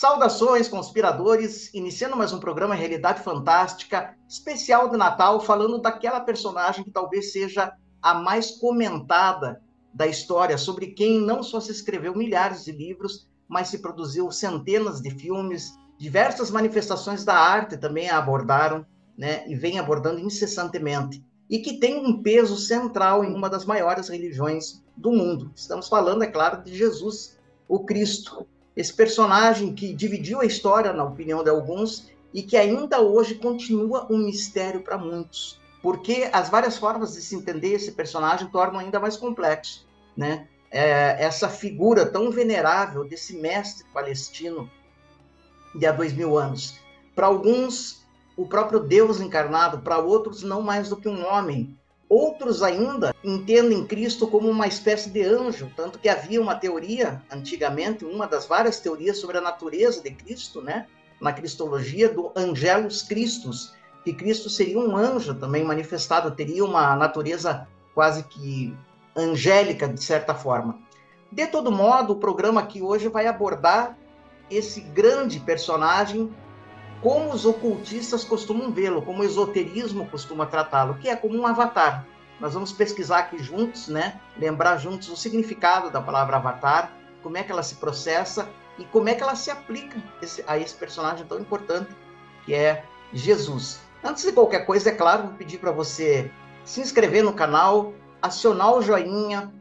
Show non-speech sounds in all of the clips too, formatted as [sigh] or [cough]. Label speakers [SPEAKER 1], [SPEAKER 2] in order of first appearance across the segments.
[SPEAKER 1] Saudações, conspiradores! Iniciando mais um programa Realidade Fantástica, especial de Natal, falando daquela personagem que talvez seja a mais comentada da história, sobre quem não só se escreveu milhares de livros, mas se produziu centenas de filmes, diversas manifestações da arte também a abordaram, né, e vem abordando incessantemente, e que tem um peso central em uma das maiores religiões do mundo. Estamos falando, é claro, de Jesus, o Cristo, esse personagem que dividiu a história, na opinião de alguns, e que ainda hoje continua um mistério para muitos, porque as várias formas de se entender esse personagem tornam ainda mais complexo, né? É, essa figura tão venerável desse mestre palestino de há dois mil anos. Para alguns, o próprio Deus encarnado, para outros, não mais do que um homem, Outros ainda entendem Cristo como uma espécie de anjo, tanto que havia uma teoria antigamente, uma das várias teorias sobre a natureza de Cristo, né? Na cristologia do Angelus Christus, que Cristo seria um anjo também manifestado, teria uma natureza quase que angélica de certa forma. De todo modo, o programa aqui hoje vai abordar esse grande personagem como os ocultistas costumam vê-lo, como o esoterismo costuma tratá-lo, que é como um avatar. Nós vamos pesquisar aqui juntos, né? Lembrar juntos o significado da palavra avatar, como é que ela se processa e como é que ela se aplica a esse personagem tão importante que é Jesus. Antes de qualquer coisa, é claro, vou pedir para você se inscrever no canal, acionar o joinha,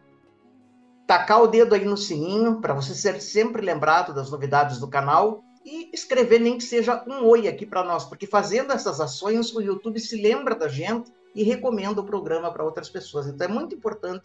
[SPEAKER 1] tacar o dedo aí no sininho para você ser sempre lembrado das novidades do canal e escrever nem que seja um oi aqui para nós, porque fazendo essas ações o YouTube se lembra da gente e recomenda o programa para outras pessoas. Então é muito importante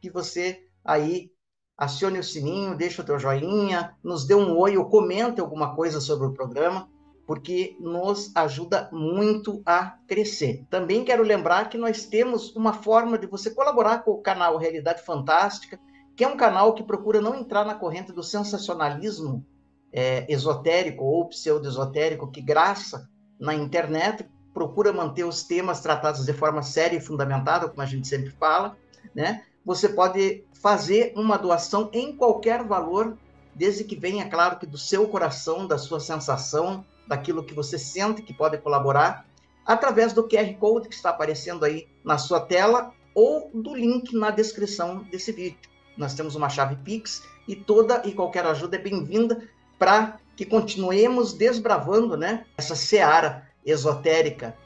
[SPEAKER 1] que você aí acione o sininho, deixe o teu joinha, nos dê um oi ou comente alguma coisa sobre o programa, porque nos ajuda muito a crescer. Também quero lembrar que nós temos uma forma de você colaborar com o canal Realidade Fantástica, que é um canal que procura não entrar na corrente do sensacionalismo é, esotérico ou pseudo-esotérico que graça na internet, procura manter os temas tratados de forma séria e fundamentada, como a gente sempre fala, né? Você pode fazer uma doação em qualquer valor, desde que venha, claro, que do seu coração, da sua sensação, daquilo que você sente que pode colaborar, através do QR Code que está aparecendo aí na sua tela ou do link na descrição desse vídeo. Nós temos uma chave Pix e toda e qualquer ajuda é bem-vinda para que continuemos desbravando né, essa seara esotérica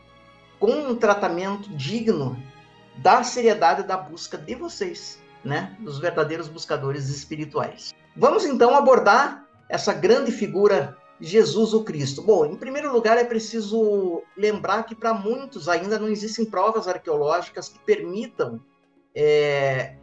[SPEAKER 1] com um tratamento digno da seriedade da busca de vocês, né, dos verdadeiros buscadores espirituais. Vamos então abordar essa grande figura Jesus o Cristo. Bom, em primeiro lugar é preciso lembrar que para muitos ainda não existem provas arqueológicas que permitam é,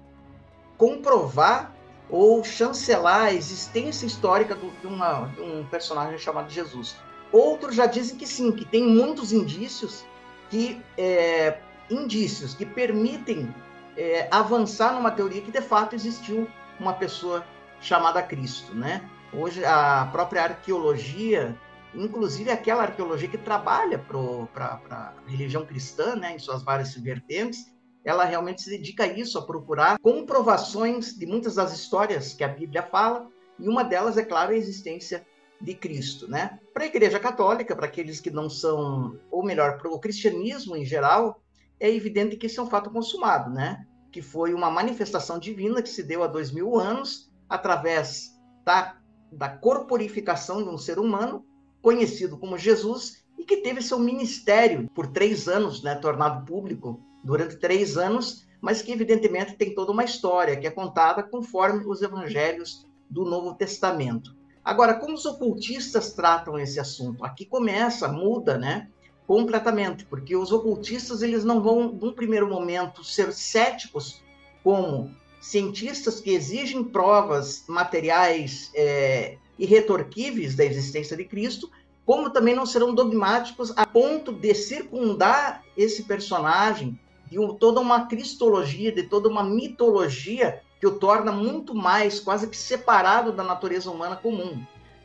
[SPEAKER 1] comprovar ou chancelar a existência histórica do, de, uma, de, um personagem chamado Jesus. Outros já dizem que sim, que tem muitos indícios que é, indícios que permitem é, avançar numa teoria que de fato existiu uma pessoa chamada Cristo, né? Hoje a própria arqueologia, inclusive aquela arqueologia que trabalha para a religião cristã, né, em suas várias vertentes, ela realmente se dedica a isso, a procurar comprovações de muitas das histórias que a Bíblia fala, e uma delas, é claro, a existência de Cristo, né? Para a Igreja Católica, para aqueles que não são, ou melhor, para o cristianismo em geral, é evidente que isso é um fato consumado, né? Que foi uma manifestação divina que se deu há dois mil anos através da, da corporificação de um ser humano conhecido como Jesus e que teve seu ministério por três anos, né, tornado público durante três anos, mas que evidentemente tem toda uma história que é contada conforme os evangelhos do Novo Testamento. Agora, como os ocultistas tratam esse assunto? Aqui começa, muda, né? Completamente, porque os ocultistas eles não vão, num primeiro momento, ser céticos como cientistas que exigem provas materiais é, irretorquíveis da existência de Cristo, como também não serão dogmáticos a ponto de circundar esse personagem de toda uma cristologia, de toda uma mitologia que o torna muito mais quase que separado da natureza humana comum,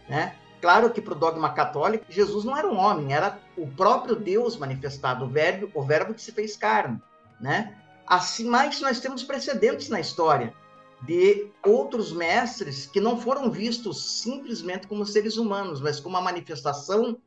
[SPEAKER 1] né? Claro que para o dogma católico, Jesus não era um homem, era o próprio Deus manifestado, o verbo, o verbo que se fez carne, né? Assim, mas nós temos precedentes na história de outros mestres que não foram vistos simplesmente como seres humanos, mas como uma manifestação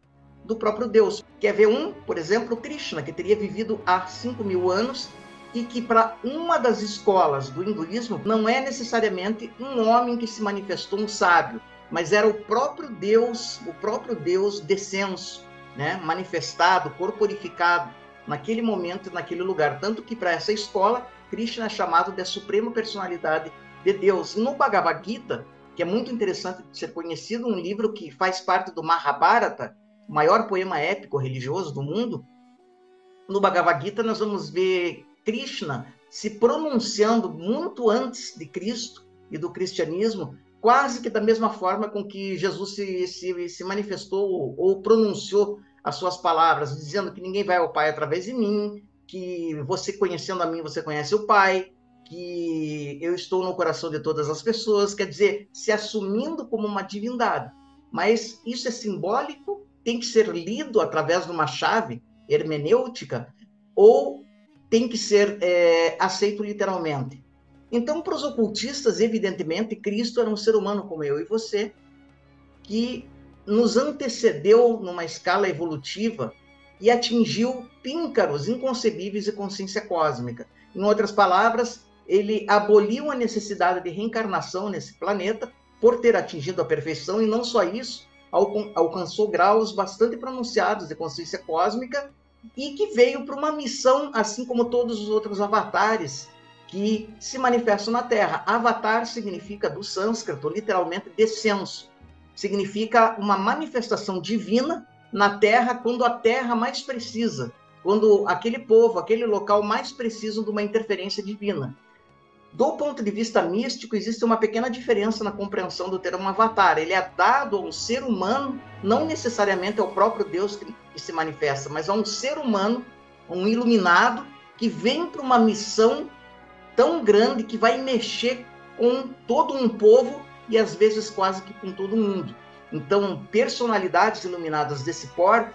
[SPEAKER 1] do próprio Deus. Quer ver um, por exemplo, Krishna, que teria vivido há 5 mil anos e que para uma das escolas do hinduísmo não é necessariamente um homem que se manifestou um sábio, mas era o próprio Deus, o próprio Deus descenso, né, manifestado, corporificado naquele momento, naquele lugar. Tanto que para essa escola, Krishna é chamado de suprema personalidade de Deus. No Bhagavad Gita, que é muito interessante de ser conhecido, um livro que faz parte do Mahabharata, maior poema épico religioso do mundo, no Bhagavad Gita nós vamos ver Krishna se pronunciando muito antes de Cristo e do cristianismo, quase que da mesma forma com que Jesus se, se, se manifestou ou pronunciou as suas palavras, dizendo que ninguém vai ao Pai através de mim, que você conhecendo a mim, você conhece o Pai, que eu estou no coração de todas as pessoas, quer dizer, se assumindo como uma divindade. Mas isso é simbólico, tem que ser lido através de uma chave hermenêutica, ou tem que ser é, aceito literalmente. Então, para os ocultistas, evidentemente, Cristo era um ser humano como eu e você, que nos antecedeu numa escala evolutiva e atingiu píncaros inconcebíveis de consciência cósmica. Em outras palavras, ele aboliu a necessidade de reencarnação nesse planeta por ter atingido a perfeição e não só isso, alcançou graus bastante pronunciados de consciência cósmica e que veio para uma missão, assim como todos os outros avatares que se manifestam na Terra. Avatar significa do sânscrito, literalmente descenso. Significa uma manifestação divina na Terra quando a Terra mais precisa, quando aquele povo, aquele local mais precisa de uma interferência divina. Do ponto de vista místico, existe uma pequena diferença na compreensão do termo avatar. Ele é dado a um ser humano, não necessariamente ao próprio Deus que, se manifesta, mas a um ser humano, um iluminado, que vem para uma missão tão grande que vai mexer com todo um povo e às vezes quase que com todo mundo. Então, personalidades iluminadas desse porte,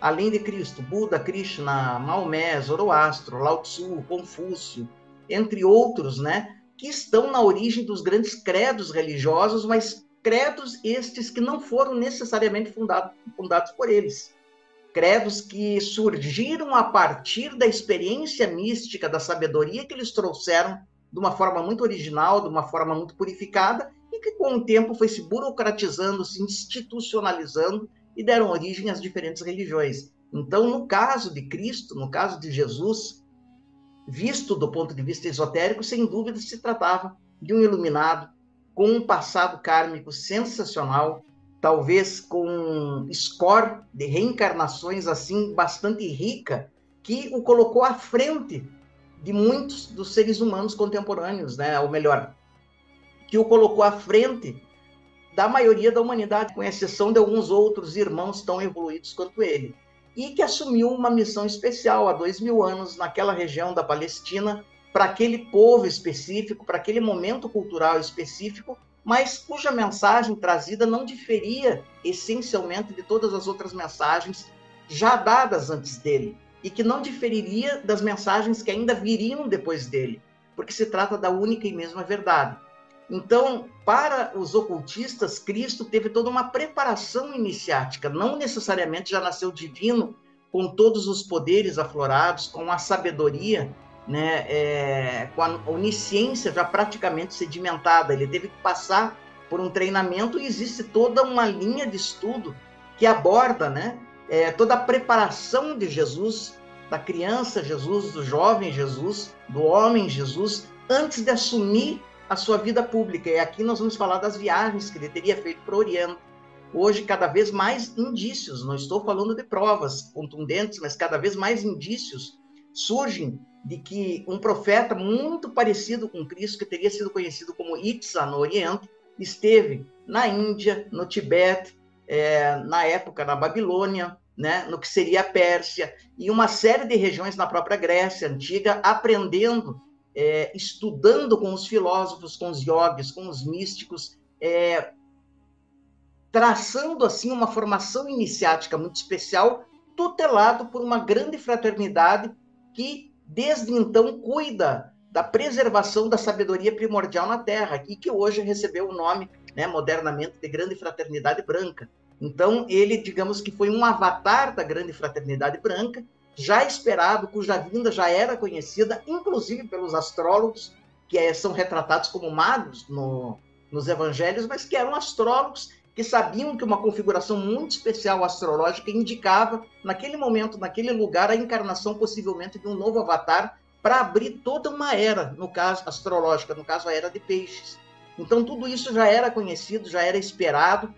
[SPEAKER 1] além de Cristo, Buda, Krishna, Maomé, Zoroastro, Lao Tzu, Confúcio, entre outros, né, que estão na origem dos grandes credos religiosos, mas credos estes que não foram necessariamente fundados, fundados por eles. Credos que surgiram a partir da experiência mística, da sabedoria que eles trouxeram de uma forma muito original, de uma forma muito purificada, e que com o tempo foi se burocratizando, se institucionalizando e deram origem às diferentes religiões. Então, no caso de Cristo, no caso de Jesus, visto do ponto de vista esotérico, sem dúvida se tratava de um iluminado com um passado kármico sensacional, talvez com um score de reencarnações assim bastante rica, que o colocou à frente de muitos dos seres humanos contemporâneos, né? ou melhor, que o colocou à frente da maioria da humanidade, com exceção de alguns outros irmãos tão evoluídos quanto ele e que assumiu uma missão especial há dois mil anos naquela região da Palestina, para aquele povo específico, para aquele momento cultural específico, mas cuja mensagem trazida não diferia essencialmente de todas as outras mensagens já dadas antes dele, e que não diferiria das mensagens que ainda viriam depois dele, porque se trata da única e mesma verdade. Então, para os ocultistas, Cristo teve toda uma preparação iniciática, não necessariamente já nasceu divino, com todos os poderes aflorados, com a sabedoria, né, é, com a onisciência já praticamente sedimentada. Ele teve que passar por um treinamento e existe toda uma linha de estudo que aborda né, é, toda a preparação de Jesus, da criança Jesus, do jovem Jesus, do homem Jesus, antes de assumir a sua vida pública. E aqui nós vamos falar das viagens que ele teria feito para o Oriente. Hoje, cada vez mais indícios, não estou falando de provas contundentes, mas cada vez mais indícios surgem de que um profeta muito parecido com Cristo, que teria sido conhecido como Itza no Oriente, esteve na Índia, no Tibete, é, na época na Babilônia, né, no que seria a Pérsia, e uma série de regiões na própria Grécia antiga, aprendendo é, estudando com os filósofos, com os yogis, com os místicos, é, traçando assim uma formação iniciática muito especial, tutelado por uma grande fraternidade que desde então cuida da preservação da sabedoria primordial na Terra, e que hoje recebeu o nome, né, modernamente, de Grande Fraternidade Branca. Então, ele, digamos que foi um avatar da Grande Fraternidade Branca, já esperado, cuja vinda já era conhecida, inclusive pelos astrólogos, que é, são retratados como magos no, nos evangelhos, mas que eram astrólogos que sabiam que uma configuração muito especial astrológica indicava, naquele momento, naquele lugar, a encarnação possivelmente de um novo avatar para abrir toda uma era, no caso astrológica, no caso a era de peixes. Então tudo isso já era conhecido, já era esperado,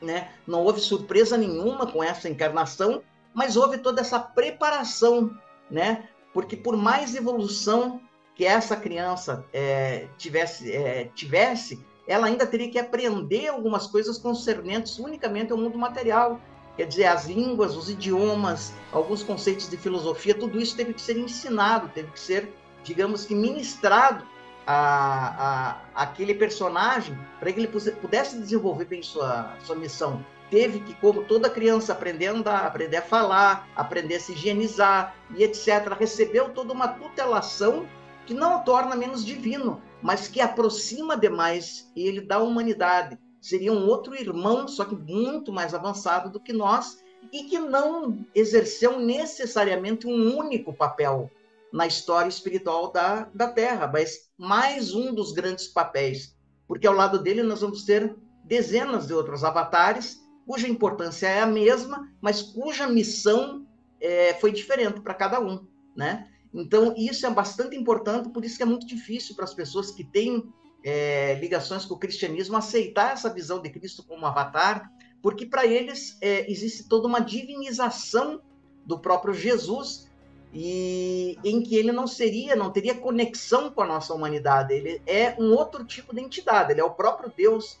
[SPEAKER 1] né? Não houve surpresa nenhuma com essa encarnação, mas houve toda essa preparação, né? Porque por mais evolução que essa criança é, tivesse, é, tivesse ela ainda teria que aprender algumas coisas concernentes unicamente ao mundo material. Quer dizer, as línguas, os idiomas, alguns conceitos de filosofia, tudo isso teve que ser ensinado, teve que ser, digamos que, ministrado a, a, aquele personagem para que ele pudesse desenvolver bem sua, sua missão. Teve que, como toda criança, aprender a andar, aprender a falar, aprender a se higienizar e etc. Recebeu toda uma tutelação que não o torna menos divino, mas que aproxima demais ele da humanidade. Seria um outro irmão, só que muito mais avançado do que nós, e que não exerceu necessariamente um único papel na história espiritual da, da Terra, mas mais um dos grandes papéis, porque ao lado dele nós vamos ter dezenas de outros avatares, cuja importância é a mesma, mas cuja missão é, foi diferente para cada um, né? Então, isso é bastante importante, por isso que é muito difícil para as pessoas que têm é, ligações com o cristianismo aceitar essa visão de Cristo como avatar, porque para eles é, existe toda uma divinização do próprio Jesus e em que ele não seria, não teria conexão com a nossa humanidade. Ele é um outro tipo de entidade. Ele é o próprio Deus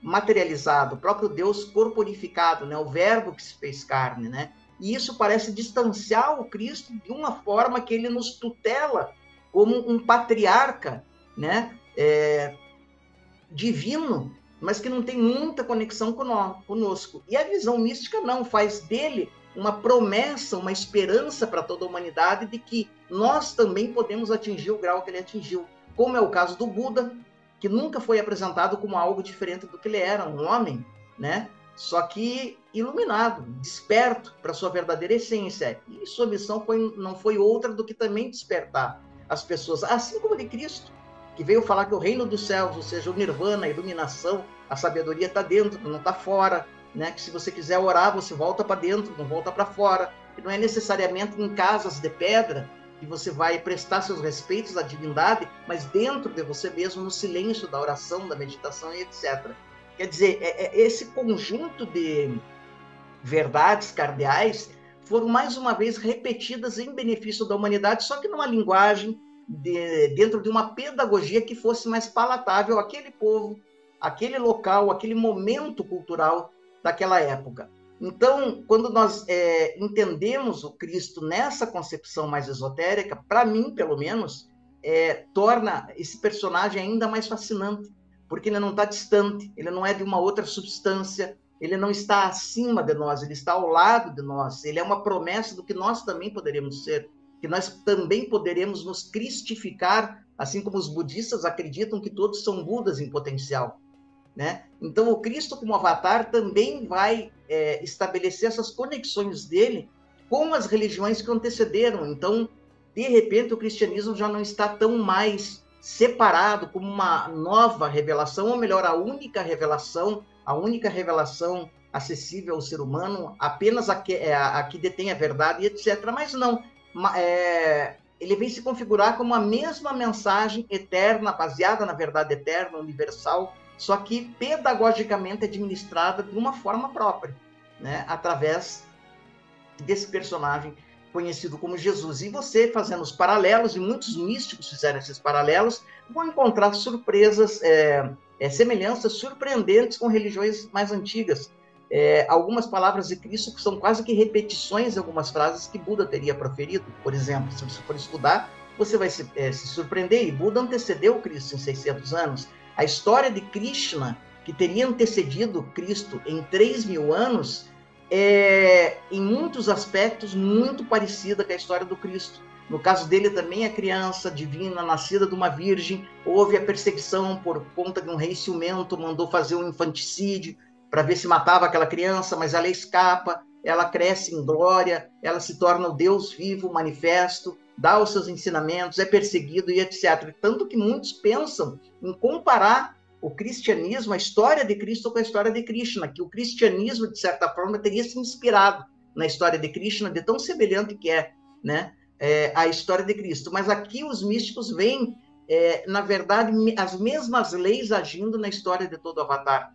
[SPEAKER 1] materializado, o próprio Deus corporificado, né? O Verbo que se fez carne, né? E isso parece distanciar o Cristo de uma forma que ele nos tutela como um patriarca, né? É, divino, mas que não tem muita conexão conosco. E a visão mística não faz dele uma promessa, uma esperança para toda a humanidade de que nós também podemos atingir o grau que ele atingiu, como é o caso do Buda, que nunca foi apresentado como algo diferente do que ele era, um homem, né? só que iluminado, desperto para sua verdadeira essência. E sua missão foi, não foi outra do que também despertar as pessoas, assim como de Cristo, que veio falar que o reino dos céus, ou seja, o nirvana, a iluminação, a sabedoria está dentro, não está fora, né? Que se você quiser orar, você volta para dentro, não volta para fora. Que não é necessariamente em casas de pedra que você vai prestar seus respeitos à divindade, mas dentro de você mesmo, no silêncio da oração, da meditação e etc. Quer dizer, é, é, esse conjunto de verdades cardeais foram mais uma vez repetidas em benefício da humanidade, só que numa linguagem de, dentro de uma pedagogia que fosse mais palatável àquele povo, aquele local, aquele momento cultural daquela época. Então, quando nós é, entendemos o Cristo nessa concepção mais esotérica, para mim, pelo menos, é, torna esse personagem ainda mais fascinante, porque ele não está distante, ele não é de uma outra substância, ele não está acima de nós, ele está ao lado de nós. Ele é uma promessa do que nós também poderemos ser, que nós também poderemos nos cristificar, assim como os budistas acreditam que todos são Budas em potencial. Né? Então, o Cristo como avatar também vai é, estabelecer essas conexões dele com as religiões que antecederam. Então, de repente, o cristianismo já não está tão mais separado como uma nova revelação, ou melhor, a única revelação, a única revelação acessível ao ser humano, apenas a que, é, a, a que detém a verdade, etc. Mas não, é, ele vem se configurar como a mesma mensagem eterna, baseada na verdade eterna, universal, só que pedagogicamente administrada de uma forma própria, né? através desse personagem conhecido como Jesus. E você, fazendo os paralelos, e muitos místicos fizeram esses paralelos, vão encontrar surpresas, é, é, semelhanças surpreendentes com religiões mais antigas. É, algumas palavras de Cristo que são quase que repetições de algumas frases que Buda teria proferido. Por exemplo, se você for estudar, você vai se, é, se surpreender. E Buda antecedeu Cristo em 600 anos. A história de Krishna, que teria antecedido Cristo em 3 mil anos, é, em muitos aspectos, muito parecida com a história do Cristo. No caso dele também a criança divina, nascida de uma virgem, houve a perseguição por conta de um rei ciumento, mandou fazer um infanticídio para ver se matava aquela criança, mas ela escapa, ela cresce em glória, ela se torna o Deus vivo, manifesto, dá os seus ensinamentos, é perseguido e etc. Tanto que muitos pensam em comparar o cristianismo, a história de Cristo com a história de Krishna, que o cristianismo, de certa forma, teria se inspirado na história de Krishna, de tão semelhante que é, né, é, a história de Cristo. Mas aqui os místicos veem, é, na verdade, as mesmas leis agindo na história de todo Avatar.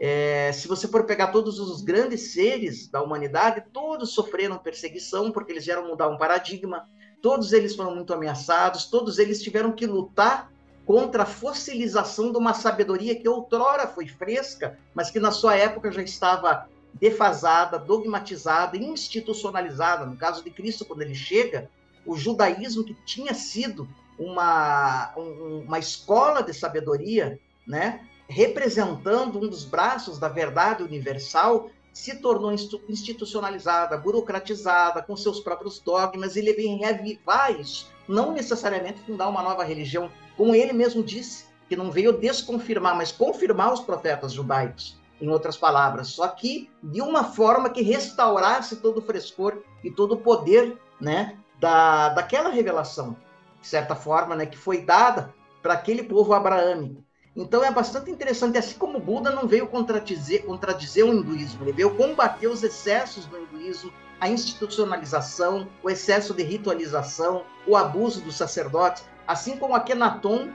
[SPEAKER 1] É, se você for pegar todos os grandes seres da humanidade, todos sofreram perseguição porque eles vieram mudar um paradigma, todos eles foram muito ameaçados, todos eles tiveram que lutar contra a fossilização de uma sabedoria que outrora foi fresca, mas que na sua época já estava defasada, dogmatizada, institucionalizada. No caso de Cristo, quando ele chega, o judaísmo que tinha sido uma, uma escola de sabedoria, né, representando um dos braços da verdade universal, se tornou institucionalizada, burocratizada, com seus próprios dogmas, e ele vem reavivar isso, não necessariamente fundar uma nova religião, como ele mesmo disse, que não veio desconfirmar, mas confirmar os profetas judaicos, em outras palavras, só que de uma forma que restaurasse todo o frescor e todo o poder né, da, daquela revelação, de certa forma, né, que foi dada para aquele povo abraâmico. Então é bastante interessante, assim como Buda não veio contradizer, contradizer o hinduísmo, ele veio combater os excessos do hinduísmo, a institucionalização, o excesso de ritualização, o abuso dos sacerdotes, assim como Akhenaton,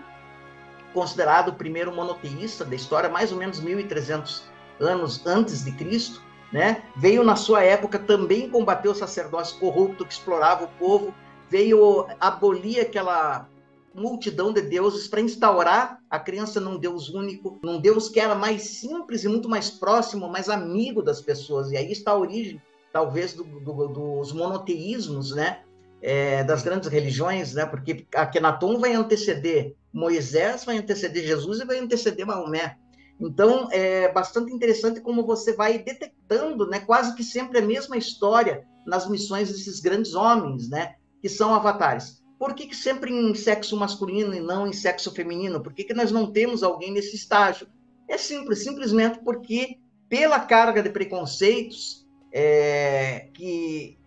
[SPEAKER 1] considerado o primeiro monoteísta da história, mais ou menos 1300 anos antes de Cristo, né? Veio na sua época também combater o sacerdócio corrupto que explorava o povo, veio abolir aquela multidão de deuses para instaurar a crença num Deus único, num Deus que era mais simples e muito mais próximo, mais amigo das pessoas. E aí está a origem, talvez, do, do, dos monoteísmos, né? É, das grandes religiões, né? Porque Akenaton vai anteceder Moisés, vai anteceder Jesus e vai anteceder Maomé. Então, é bastante interessante como você vai detectando, né, quase que sempre a mesma história nas missões desses grandes homens, né, que são avatares. Por que, que sempre em sexo masculino e não em sexo feminino? Por que, que nós não temos alguém nesse estágio? É simples, simplesmente porque, pela carga de preconceitos é, que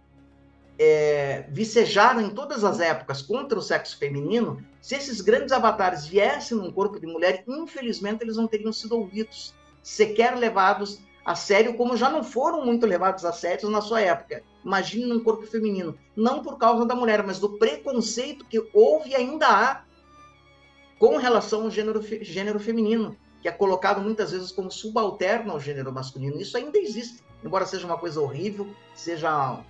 [SPEAKER 1] é, vicejaram em todas as épocas contra o sexo feminino, se esses grandes avatares viessem num corpo de mulher, infelizmente eles não teriam sido ouvidos, sequer levados a sério, como já não foram muito levados a sério na sua época. Imagine num corpo feminino, não por causa da mulher, mas do preconceito que houve e ainda há com relação ao gênero, gênero feminino, que é colocado muitas vezes como subalterno ao gênero masculino. Isso ainda existe, embora seja uma coisa horrível, seja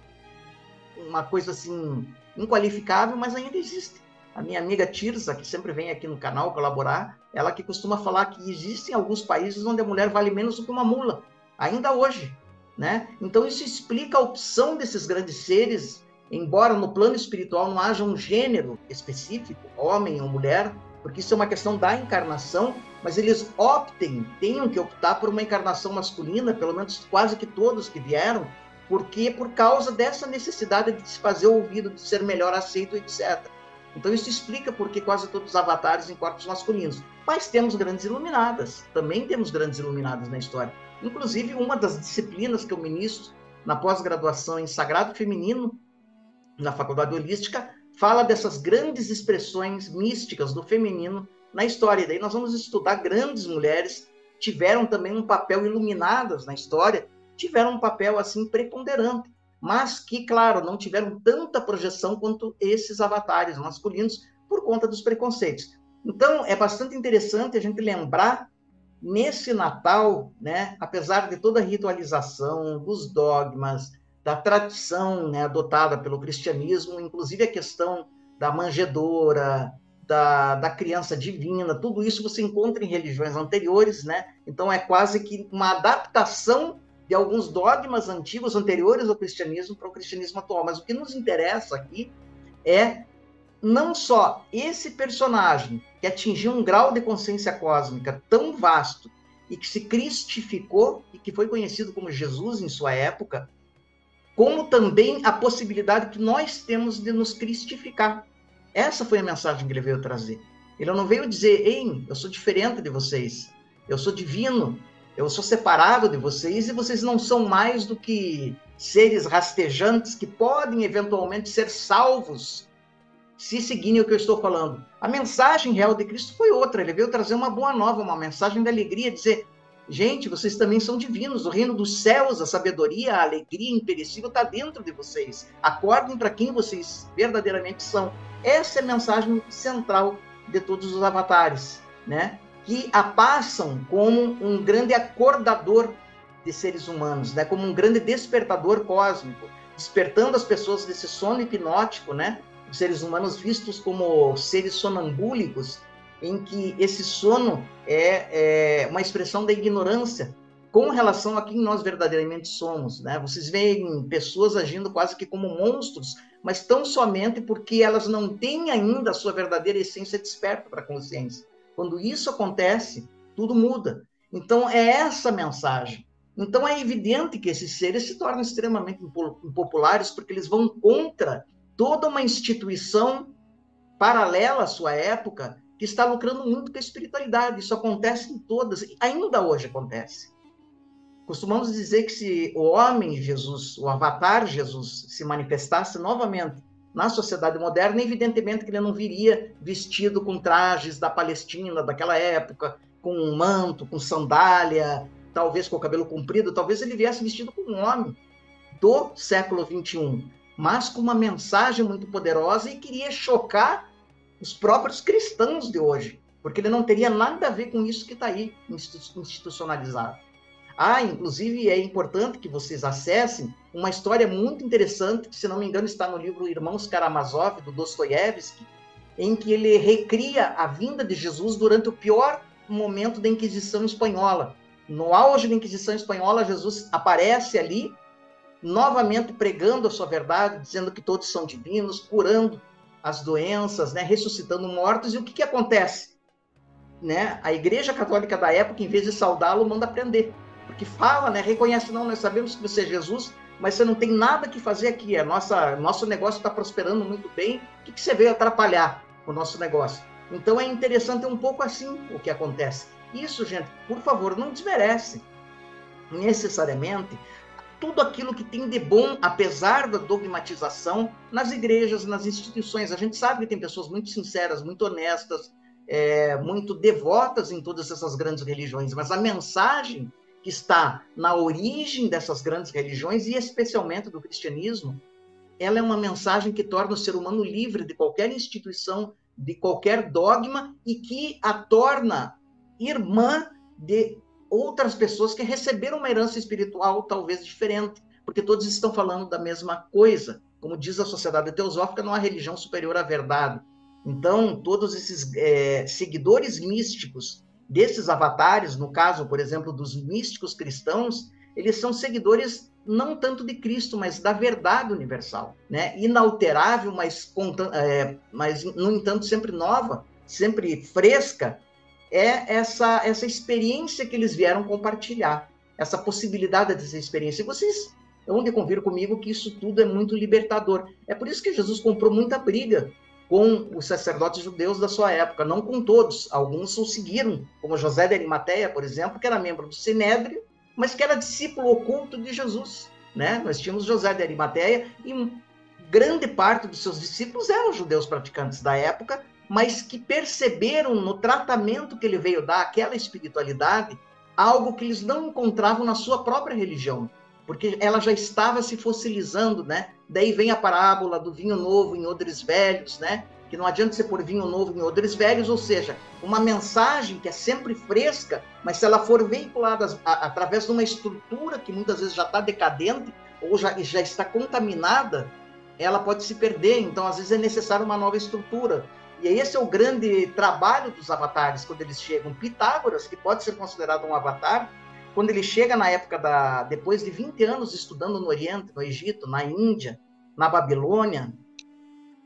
[SPEAKER 1] uma coisa assim inqualificável, mas ainda existe. A minha amiga Tirza, que sempre vem aqui no canal colaborar, ela que costuma falar que existem alguns países onde a mulher vale menos do que uma mula, ainda hoje. Né? Então isso explica a opção desses grandes seres, embora no plano espiritual não haja um gênero específico, homem ou mulher, porque isso é uma questão da encarnação, mas eles optem, tenham que optar por uma encarnação masculina, pelo menos quase que todos que vieram, porque por causa dessa necessidade de se fazer ouvido, de ser melhor aceito, etc. Então isso explica por que quase todos os avatares em corpos masculinos. Mas temos grandes iluminadas, também temos grandes iluminadas na história. Inclusive, uma das disciplinas que eu ministro na pós-graduação em Sagrado Feminino, na Faculdade Holística, fala dessas grandes expressões místicas do feminino na história. E daí nós vamos estudar grandes mulheres tiveram também um papel iluminadas na história tiveram um papel assim preponderante, mas que, claro, não tiveram tanta projeção quanto esses avatares masculinos por conta dos preconceitos. Então, é bastante interessante a gente lembrar nesse Natal, né, apesar de toda a ritualização, dos dogmas, da tradição né, adotada pelo cristianismo, inclusive a questão da manjedora, da, da criança divina, tudo isso você encontra em religiões anteriores, né? Então é quase que uma adaptação de alguns dogmas antigos anteriores ao cristianismo para o cristianismo atual. Mas o que nos interessa aqui é não só esse personagem que atingiu um grau de consciência cósmica tão vasto e que se cristificou e que foi conhecido como Jesus em sua época, como também a possibilidade que nós temos de nos cristificar. Essa foi a mensagem que ele veio trazer. Ele não veio dizer, ei, eu sou diferente de vocês, eu sou divino, eu sou separado de vocês e vocês não são mais do que seres rastejantes que podem eventualmente ser salvos se seguirem o que eu estou falando. A mensagem real de Cristo foi outra, ele veio trazer uma boa nova, uma mensagem de alegria, dizer: gente, vocês também são divinos, o reino dos céus, a sabedoria, a alegria imperecível está dentro de vocês. Acordem para quem vocês verdadeiramente são. Essa é a mensagem central de todos os avatares, né? Que a passam como um grande acordador de seres humanos, né? Como um grande despertador cósmico, despertando as pessoas desse sono hipnótico, né? Os seres humanos vistos como seres sonambúlicos, em que esse sono é, é uma expressão da ignorância com relação a quem nós verdadeiramente somos, né? Vocês veem pessoas agindo quase que como monstros mas tão somente porque elas não têm ainda a sua verdadeira essência desperta para a consciência. Quando isso acontece, tudo muda. Então, é essa mensagem. Então, é evidente que esses seres se tornam extremamente impopulares porque eles vão contra toda uma instituição paralela à sua época que está lucrando muito com a espiritualidade. Isso acontece em todas, ainda hoje acontece. Costumamos dizer que se o homem Jesus, o avatar Jesus, se manifestasse novamente na sociedade moderna, evidentemente que ele não viria vestido com trajes da Palestina daquela época, com um manto, com sandália, talvez com o cabelo comprido, talvez ele viesse vestido como um homem do século 21, mas com uma mensagem muito poderosa e queria chocar os próprios cristãos de hoje, porque ele não teria nada a ver com isso que está aí institucionalizado. Ah, inclusive é importante que vocês acessem uma história muito interessante, que se não me engano está no livro Irmãos Karamazov, do Dostoiévski, em que ele recria a vinda de Jesus durante o pior momento da Inquisição Espanhola. No auge da Inquisição Espanhola, Jesus aparece ali, novamente pregando a sua verdade, dizendo que todos são divinos, curando as doenças, né, ressuscitando mortos. E o que, que acontece? Né? A Igreja Católica da época, em vez de saudá-lo, manda prender porque fala, né? Reconhece, não, nós sabemos que você é Jesus, mas você não tem nada que fazer aqui. A nossa, nosso negócio está prosperando muito bem. O que, que você veio atrapalhar o nosso negócio? Então é interessante um pouco assim o que acontece. Isso, gente, por favor, não desmerece necessariamente tudo aquilo que tem de bom, apesar da dogmatização, nas igrejas, nas instituições. A gente sabe que tem pessoas muito sinceras, muito honestas, é, muito devotas em todas essas grandes religiões, mas a mensagem que está na origem dessas grandes religiões e especialmente do cristianismo, ela é uma mensagem que torna o ser humano livre de qualquer instituição, de qualquer dogma e que a torna irmã de outras pessoas que receberam uma herança espiritual talvez diferente, porque todos estão falando da mesma coisa. Como diz a sociedade teosófica, não há religião superior à verdade. Então, todos esses é, seguidores místicos desses avatares, no caso, por exemplo, dos místicos cristãos, eles são seguidores não tanto de Cristo, mas da verdade universal, né? Inalterável, mas, é, mas no entanto sempre nova, sempre fresca, é essa essa experiência que eles vieram compartilhar, essa possibilidade dessa experiência. E vocês vão convir comigo que isso tudo é muito libertador. É por isso que Jesus comprou muita briga com os sacerdotes judeus da sua época, não com todos. Alguns o seguiram, como José de Arimateia, por exemplo, que era membro do Sinédrio, mas que era discípulo oculto de Jesus. Né? Nós tínhamos José de Arimateia e grande parte dos seus discípulos eram judeus praticantes da época, mas que perceberam no tratamento que ele veio dar àquela espiritualidade algo que eles não encontravam na sua própria religião, porque ela já estava se fossilizando, né? Daí vem a parábola do vinho novo em odres velhos, né? Que não adianta você pôr vinho novo em odres velhos, ou seja, uma mensagem que é sempre fresca, mas se ela for veiculada através de uma estrutura que muitas vezes já está decadente ou já, já está contaminada, ela pode se perder. Então, às vezes, é necessário uma nova estrutura. E esse é o grande trabalho dos avatares quando eles chegam. Pitágoras, que pode ser considerado um avatar, quando ele chega na época da. depois de 20 anos estudando no Oriente, no Egito, na Índia, na Babilônia,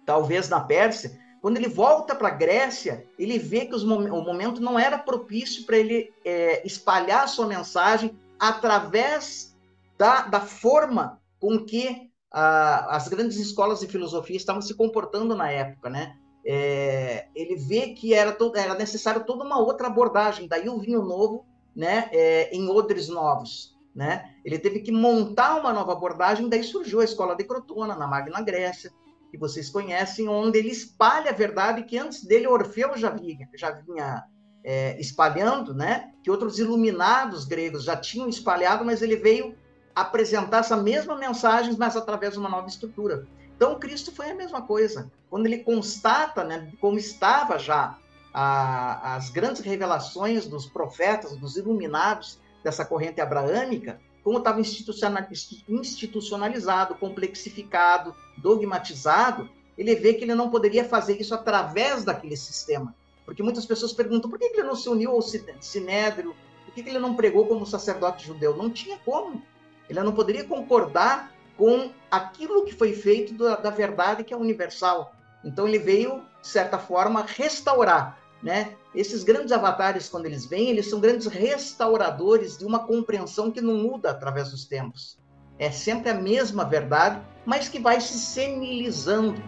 [SPEAKER 1] talvez na Pérsia, Quando ele volta para a Grécia, ele vê que os, o momento não era propício para ele é, espalhar a sua mensagem através da, da forma com que a, as grandes escolas de filosofia estavam se comportando na época, né? É, ele vê que era, era necessário toda uma outra abordagem, daí o vinho novo, né, é, em odres novos, né? Ele teve que montar uma nova abordagem, daí surgiu a escola de Crotona, na Magna Grécia, que vocês conhecem, onde ele espalha a verdade que antes dele Orfeu já vinha, já vinha é, espalhando, né? Que outros iluminados gregos já tinham espalhado, mas ele veio apresentar essa mesma mensagem, mas através de uma nova estrutura. Então, Cristo foi a mesma coisa. Quando ele constata, né, como estava já a, as grandes revelações dos profetas, dos iluminados dessa corrente abraâmica, como estava institucionalizado, complexificado, dogmatizado, ele vê que ele não poderia fazer isso através daquele sistema. Porque muitas pessoas perguntam por que ele não se uniu ao Sinédrio, por que ele não pregou como sacerdote judeu? Não tinha como. Ele não poderia concordar com aquilo que foi feito da, da verdade que é universal. Então ele veio, de certa forma, restaurar né? Esses grandes avatares, quando eles vêm, eles são grandes restauradores de uma compreensão que não muda através dos tempos. É sempre a mesma verdade, mas que vai se senilizando.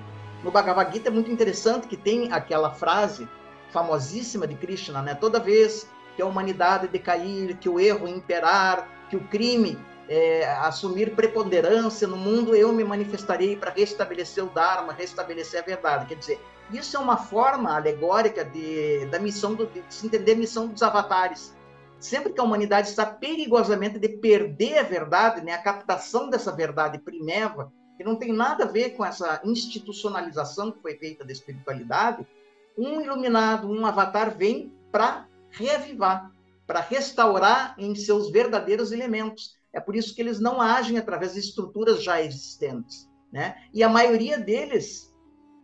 [SPEAKER 1] No Bhagavad Gita é muito interessante que tem aquela frase famosíssima de Krishna, né? Toda vez que a humanidade decair, que o erro imperar, que o crime é, assumir preponderância no mundo, eu me manifestarei para restabelecer o Dharma, restabelecer a verdade. Quer dizer, isso é uma forma alegórica de, da missão, do, de se entender a missão dos avatares. Sempre que a humanidade está perigosamente de perder a verdade, né, a captação dessa verdade primeva, que não tem nada a ver com essa institucionalização que foi feita da espiritualidade, um iluminado, um avatar vem para reavivar, para restaurar em seus verdadeiros elementos. É por isso que eles não agem através de estruturas já existentes. Né? E a maioria deles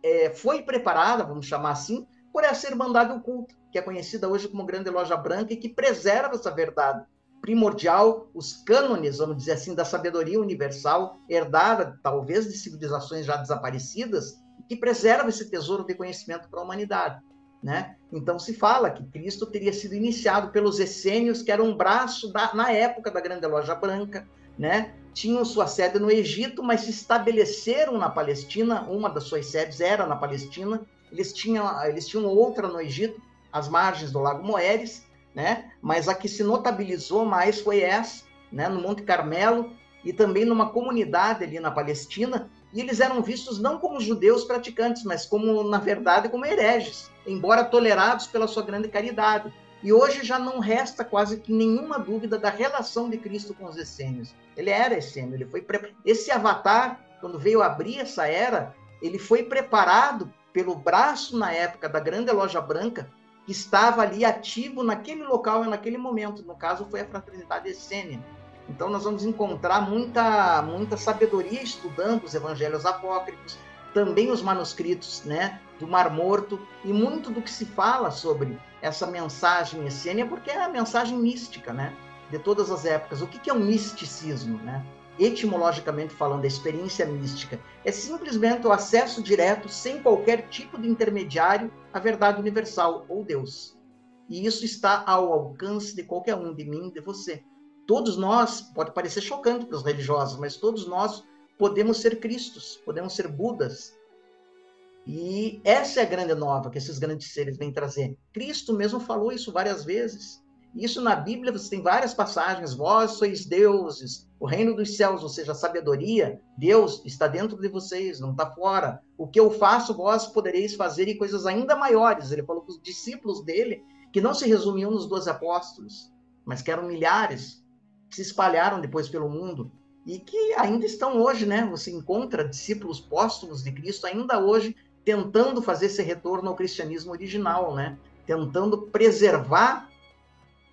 [SPEAKER 1] é, foi preparada, vamos chamar assim, por essa Irmandade Oculta, que é conhecida hoje como Grande Loja Branca e que preserva essa verdade primordial, os cânones, vamos dizer assim, da sabedoria universal, herdada talvez de civilizações já desaparecidas, que preserva esse tesouro de conhecimento para a humanidade. Né? Então se fala que Cristo teria sido iniciado pelos essênios, que era um braço da, na época da Grande Loja Branca, né? tinham sua sede no Egito, mas se estabeleceram na Palestina. Uma das suas sedes era na Palestina. Eles tinham, eles tinham outra no Egito, às margens do Lago Moeres, né? Mas a que se notabilizou mais foi essa, né? No Monte Carmelo e também numa comunidade ali na Palestina. E eles eram vistos não como judeus praticantes, mas como, na verdade, como hereges, embora tolerados pela sua grande caridade. E hoje já não resta quase que nenhuma dúvida da relação de Cristo com os essênios. Ele era essênio, ele foi pre... esse avatar, quando veio abrir essa era, ele foi preparado pelo braço na época da grande loja branca, que estava ali ativo naquele local e naquele momento. No caso, foi a fraternidade essênia. Então, nós vamos encontrar muita, muita sabedoria estudando os evangelhos apócrifos, também os manuscritos né, do Mar Morto, e muito do que se fala sobre essa mensagem essênia, porque é a mensagem mística, né? De todas as épocas. O que é um misticismo, né? Etimologicamente falando, a experiência mística é simplesmente o acesso direto, sem qualquer tipo de intermediário, à verdade universal, ou Deus. E isso está ao alcance de qualquer um, de mim, de você. Todos nós, pode parecer chocante para os religiosos, mas todos nós podemos ser Cristos, podemos ser Budas, e essa é a grande nova que esses grandes seres vêm trazer. Cristo mesmo falou isso várias vezes. Isso na Bíblia você tem várias passagens. Vós sois deuses, o reino dos céus, ou seja, a sabedoria, Deus está dentro de vocês, não está fora. O que eu faço, vós podereis fazer e coisas ainda maiores. Ele falou para os discípulos dele, que não se resumiam nos doze apóstolos, mas que eram milhares, que se espalharam depois pelo mundo e que ainda estão hoje, né? Você encontra discípulos póstumos de Cristo ainda hoje tentando fazer esse retorno ao cristianismo original, né? Tentando preservar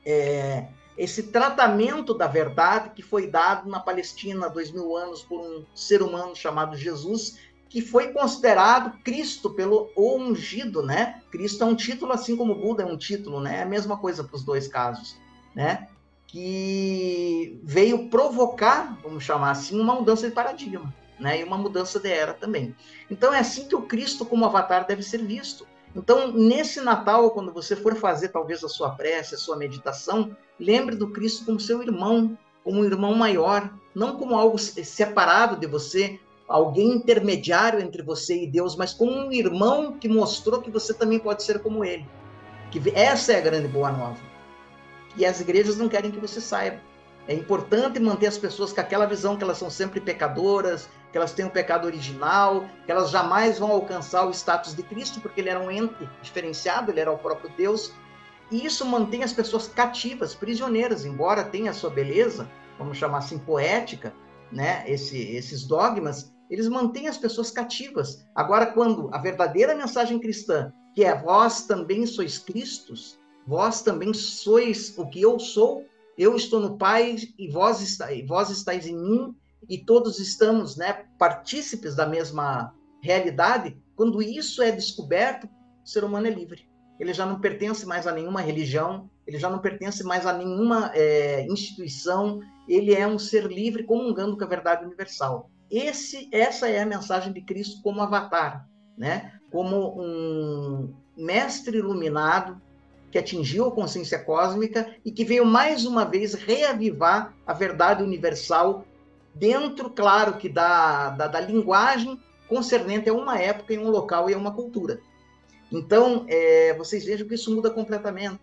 [SPEAKER 1] é, esse tratamento da verdade que foi dado na Palestina há dois mil anos por um ser humano chamado Jesus, que foi considerado Cristo pelo ungido, né? Cristo é um título, assim como Buda é um título, né? É a mesma coisa para os dois casos, né? Que veio provocar, vamos chamar assim, uma mudança de paradigma né? E uma mudança de era também. Então é assim que o Cristo como avatar deve ser visto. Então, nesse Natal, quando você for fazer talvez a sua prece, a sua meditação, lembre do Cristo como seu irmão, como um irmão maior, não como algo separado de você, alguém intermediário entre você e Deus, mas como um irmão que mostrou que você também pode ser como ele. Que essa é a grande boa nova. E as igrejas não querem que você saiba. É importante manter as pessoas com aquela visão que elas são sempre pecadoras, que elas têm o um pecado original, que elas jamais vão alcançar o status de Cristo, porque ele era um ente diferenciado, ele era o próprio Deus. E isso mantém as pessoas cativas, prisioneiras, embora tenha a sua beleza, vamos chamar assim, poética, né? Esse, esses dogmas, eles mantêm as pessoas cativas. Agora, quando a verdadeira mensagem cristã, que é vós também sois Cristos, vós também sois o que eu sou, eu estou no Pai e vós, vós estáis em mim, e todos estamos né, partícipes da mesma realidade, quando isso é descoberto, o ser humano é livre. Ele já não pertence mais a nenhuma religião, ele já não pertence mais a nenhuma é, instituição, ele é um ser livre comungando com a verdade universal. Esse, essa é a mensagem de Cristo como avatar, né? como um mestre iluminado que atingiu a consciência cósmica e que veio mais uma vez reavivar a verdade universal dentro, claro, que da, da, da linguagem concernente a uma época, e um local e a uma cultura. Então, é, vocês vejam que isso muda completamente.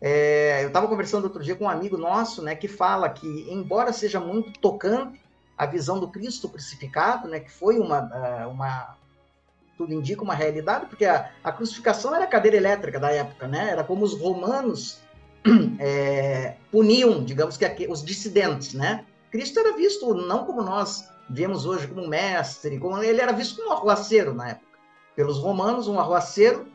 [SPEAKER 1] É, eu estava conversando outro dia com um amigo nosso, né, que fala que, embora seja muito tocante a visão do Cristo crucificado, né, que foi uma, é, uma tudo indica uma realidade, porque a, a crucificação era a cadeira elétrica da época, né? Era como os romanos [clears throat] é, puniam, digamos que os dissidentes, né? Cristo era visto não como nós vemos hoje como mestre, como ele era visto como um arruaceiro na época. Pelos romanos, um arruaceiro,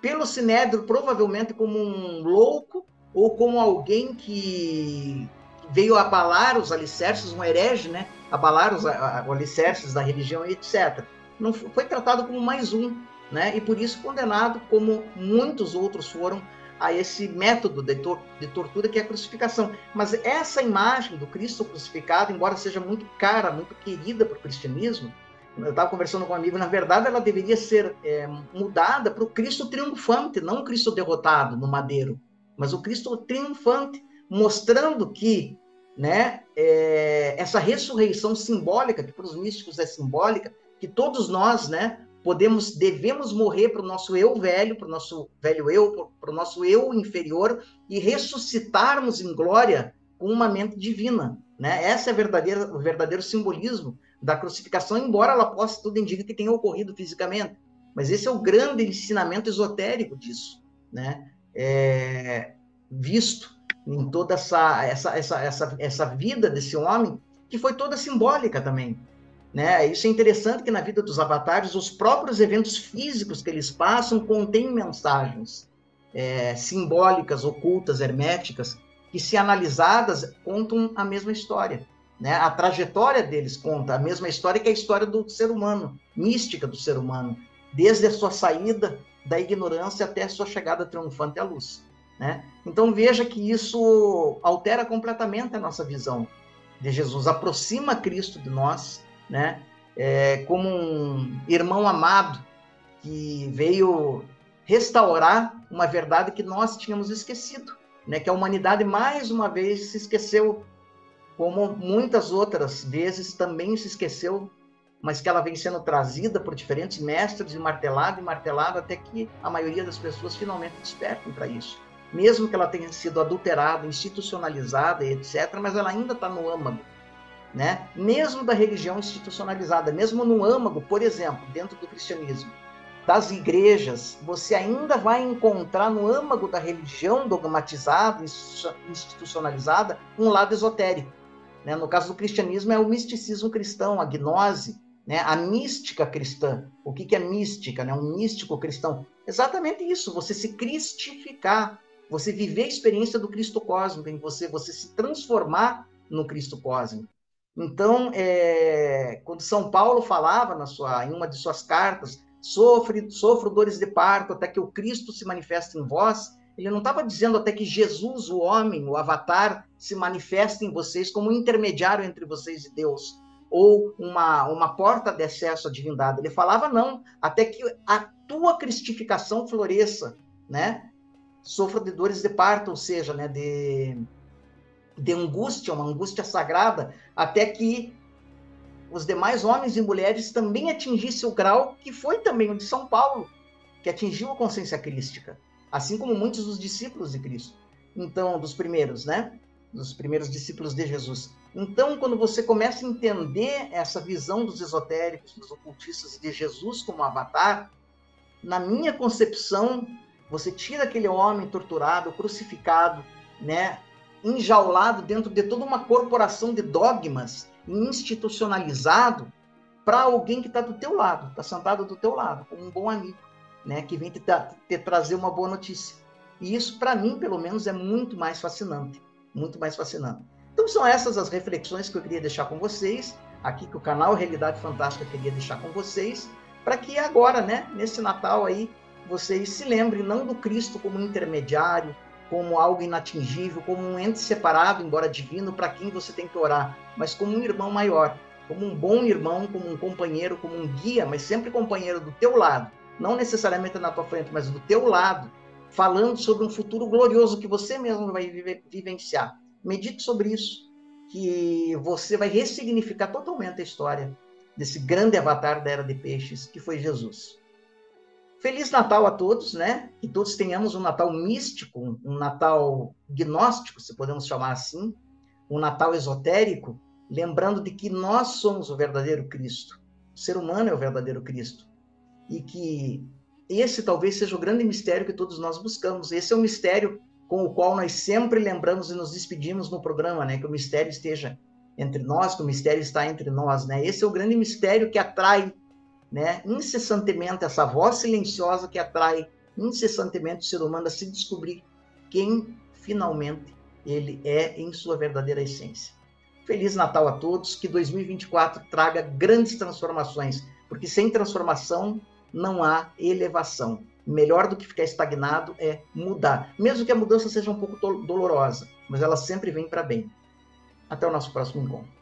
[SPEAKER 1] pelo sinédrio provavelmente como um louco ou como alguém que veio abalar os alicerces, um herege, né? Abalar os, alicerces da religião etc. Não foi tratado como mais um, né? E por isso condenado, como muitos outros foram a esse método de, tor de, tortura que é a crucificação. Mas essa imagem do Cristo crucificado, embora seja muito cara, muito querida para o cristianismo, eu estava conversando com um amigo, na verdade ela deveria ser é, mudada para o Cristo triunfante, não o Cristo derrotado no madeiro, mas o Cristo triunfante, mostrando que né, é, essa ressurreição simbólica, que para os místicos é simbólica, que todos nós, né, podemos, devemos morrer para o nosso eu velho, para o nosso velho eu, para o nosso eu inferior e ressuscitarmos em glória com uma mente divina. Né? Essa é verdadeira, o verdadeiro simbolismo da crucificação, embora ela possa, tudo indica que tenha ocorrido fisicamente. Mas esse é o grande ensinamento esotérico disso, né? É, visto em toda essa, essa, essa, essa, essa vida desse homem, que foi toda simbólica também. Né? Isso é interessante que na vida dos avatares, os próprios eventos físicos que eles passam contêm mensagens é, simbólicas, ocultas, herméticas, que, se analisadas, contam a mesma história. Né? A trajetória deles conta a mesma história que a história do ser humano, mística do ser humano, desde a sua saída da ignorância até a sua chegada triunfante à luz. Né? Então veja que isso altera completamente a nossa visão de Jesus, aproxima Cristo de nós, né? É, como um irmão amado que veio restaurar uma verdade que nós tínhamos esquecido, né? Que a humanidade mais uma vez se esqueceu, como muitas outras vezes também se esqueceu, mas que ela vem sendo trazida por diferentes mestres e martelada e martelada até que a maioria das pessoas finalmente despertem para isso. Mesmo que ela tenha sido adulterada, institucionalizada etc., mas ela ainda está no âmago né? mesmo da religião institucionalizada, mesmo no âmago, por exemplo, dentro do cristianismo, das igrejas, você ainda vai encontrar no âmago da religião dogmatizada, institucionalizada, um lado esotérico. Né? No caso do cristianismo, é o misticismo cristão, a gnose, né? a mística cristã. O que, que é mística? Né? Um místico cristão. Exatamente isso, você se cristificar, você viver a experiência do Cristo cósmico em você, você se transformar no Cristo cósmico. Então, é, quando São Paulo falava na sua, em uma de suas cartas, sofre, sofro dores de parto até que o Cristo se manifeste em vós, ele não estava dizendo até que Jesus, o homem, o avatar, se manifeste em vocês como um intermediário entre vocês e Deus. ou uma, uma porta de acesso à divindade. Ele falava não, até que a tua cristificação floresça, né? Sofra de dores de parto, ou seja, né, de, de angústia, uma angústia sagrada, até que os demais homens e mulheres também atingissem o grau que foi também o de São Paulo, que atingiu a consciência crística, assim como muitos dos discípulos de Cristo. Então, dos primeiros, né? Dos primeiros discípulos de Jesus. Então, quando você começa a entender essa visão dos esotéricos, dos ocultistas de Jesus como avatar, na minha concepção, você tira aquele homem torturado, crucificado, né, enjaulado dentro de toda uma corporação de dogmas, institucionalizado, para alguém que está do teu lado, está sentado do teu lado, como um bom amigo, né, que vem te, te trazer uma boa notícia. E isso, para mim, pelo menos, é muito mais fascinante, muito mais fascinante. Então são essas as reflexões que eu queria deixar com vocês, aqui que o canal Realidade Fantástica queria deixar com vocês, para que agora, né, nesse Natal aí, vocês se lembrem não do Cristo como intermediário, como algo inatingível, como um ente separado, embora divino, para quem você tem que orar, mas como um irmão maior, como um bom irmão, como um companheiro, como um guia, mas sempre companheiro do teu lado, não necessariamente na tua frente, mas do teu lado, falando sobre um futuro glorioso que você mesmo vai vivenciar. Medite sobre isso, que você vai ressignificar totalmente a história desse grande avatar da Era de Peixes, que foi Jesus. Feliz Natal a todos, né? Que todos tenhamos um Natal místico, um Natal gnóstico, se podemos chamar assim, um Natal esotérico, lembrando de que nós somos o verdadeiro Cristo. O ser humano é o verdadeiro Cristo. E que esse talvez seja o grande mistério que todos nós buscamos. Esse é o mistério com o qual nós sempre lembramos e nos despedimos no programa, né? Que o mistério esteja entre nós, que o mistério está entre nós, né? Esse é o grande mistério que atrai, né? Incessantemente essa voz silenciosa que atrai incessantemente o ser humano a se descobrir quem finalmente ele é em sua verdadeira essência. Feliz Natal a todos, que 2024 traga grandes transformações, porque sem transformação não há elevação melhor do que ficar estagnado é mudar. Mesmo que a mudança seja um pouco dolorosa, mas ela sempre vem para bem. Até o nosso próximo encontro.